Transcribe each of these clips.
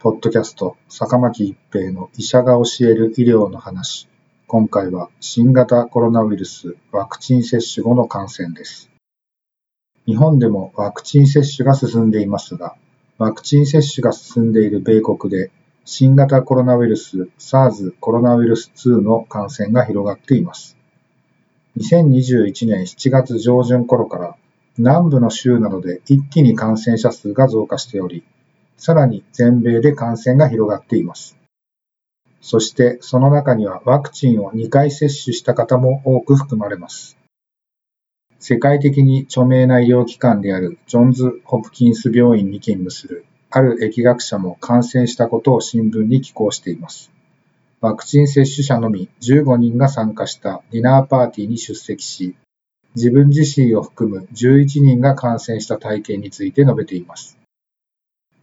ポッドキャスト坂巻一平の医者が教える医療の話今回は新型コロナウイルスワクチン接種後の感染です。日本でもワクチン接種が進んでいますが、ワクチン接種が進んでいる米国で新型コロナウイルス SARS コロナウイルス2の感染が広がっています。2021年7月上旬頃から南部の州などで一気に感染者数が増加しており、さらに全米で感染が広がっています。そしてその中にはワクチンを2回接種した方も多く含まれます。世界的に著名な医療機関であるジョンズ・ホプキンス病院に勤務するある疫学者も感染したことを新聞に寄稿しています。ワクチン接種者のみ15人が参加したディナーパーティーに出席し、自分自身を含む11人が感染した体験について述べています。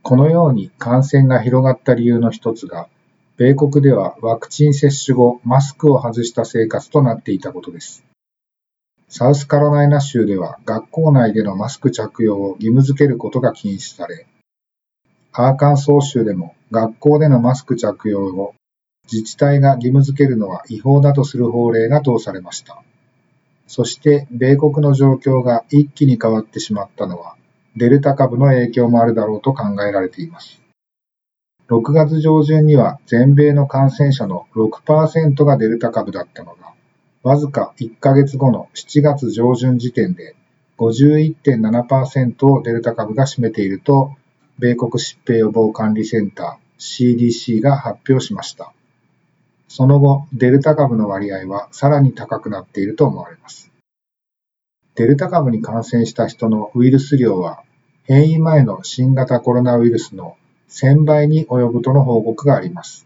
このように感染が広がった理由の一つが、米国ではワクチン接種後、マスクを外した生活となっていたことです。サウスカロライナ州では学校内でのマスク着用を義務付けることが禁止され、アーカンソー州でも学校でのマスク着用を自治体が義務付けるのは違法だとする法令が通されました。そして米国の状況が一気に変わってしまったのはデルタ株の影響もあるだろうと考えられています。6月上旬には全米の感染者の6%がデルタ株だったのが、わずか1ヶ月後の7月上旬時点で51.7%をデルタ株が占めていると、米国疾病予防管理センター CDC が発表しました。その後、デルタ株の割合はさらに高くなっていると思われます。デルタ株に感染した人のウイルス量は、変異前の新型コロナウイルスの1000倍に及ぶとの報告があります。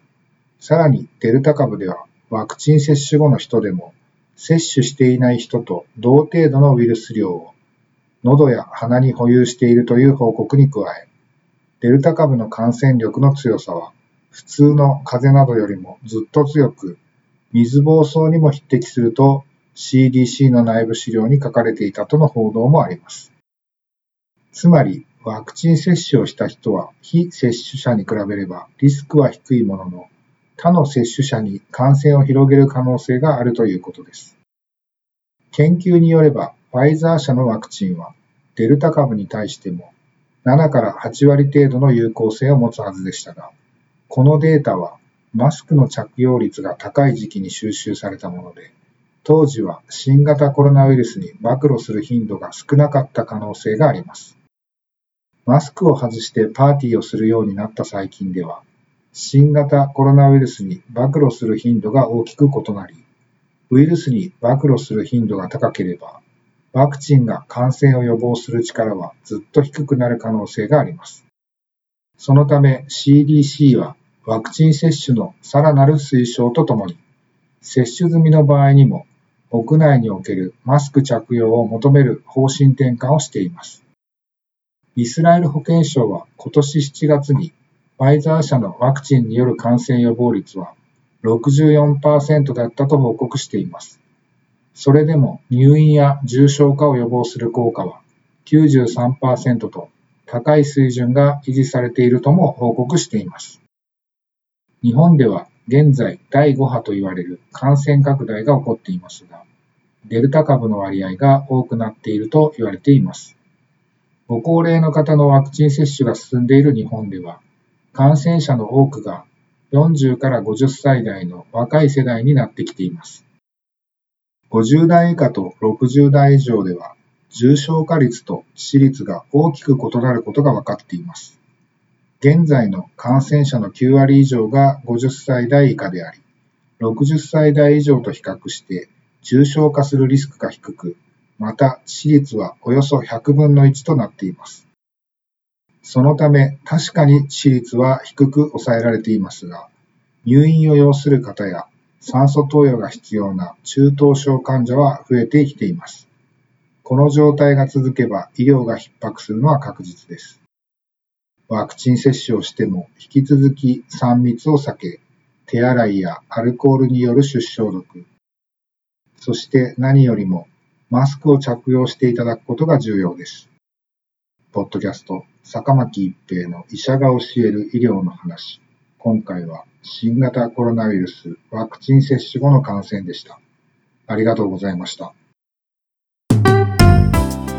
さらにデルタ株ではワクチン接種後の人でも接種していない人と同程度のウイルス量を喉や鼻に保有しているという報告に加え、デルタ株の感染力の強さは普通の風邪などよりもずっと強く、水疱瘡にも匹敵すると CDC の内部資料に書かれていたとの報道もあります。つまり、ワクチン接種をした人は非接種者に比べればリスクは低いものの、他の接種者に感染を広げる可能性があるということです。研究によれば、ファイザー社のワクチンはデルタ株に対しても7から8割程度の有効性を持つはずでしたが、このデータはマスクの着用率が高い時期に収集されたもので、当時は新型コロナウイルスに暴露する頻度が少なかった可能性があります。マスクを外してパーティーをするようになった最近では、新型コロナウイルスに暴露する頻度が大きく異なり、ウイルスに暴露する頻度が高ければ、ワクチンが感染を予防する力はずっと低くなる可能性があります。そのため CDC はワクチン接種のさらなる推奨とともに、接種済みの場合にも屋内におけるマスク着用を求める方針転換をしています。イスラエル保健省は今年7月にファイザー社のワクチンによる感染予防率は64%だったと報告しています。それでも入院や重症化を予防する効果は93%と高い水準が維持されているとも報告しています。日本では現在第5波と言われる感染拡大が起こっていますが、デルタ株の割合が多くなっていると言われています。ご高齢の方のワクチン接種が進んでいる日本では、感染者の多くが40から50歳代の若い世代になってきています。50代以下と60代以上では、重症化率と致死率が大きく異なることが分かっています。現在の感染者の9割以上が50歳代以下であり、60歳代以上と比較して重症化するリスクが低く、また致死率はおよそ100分の1となっています。そのため確かに致死率は低く抑えられていますが、入院を要する方や酸素投与が必要な中等症患者は増えてきています。この状態が続けば医療が逼迫するのは確実です。ワクチン接種をしても引き続き3密を避け、手洗いやアルコールによる出消毒、そして何よりもマスクを着用していただくことが重要です。ポッドキャスト、坂巻一平の医者が教える医療の話。今回は新型コロナウイルスワクチン接種後の感染でした。ありがとうございました。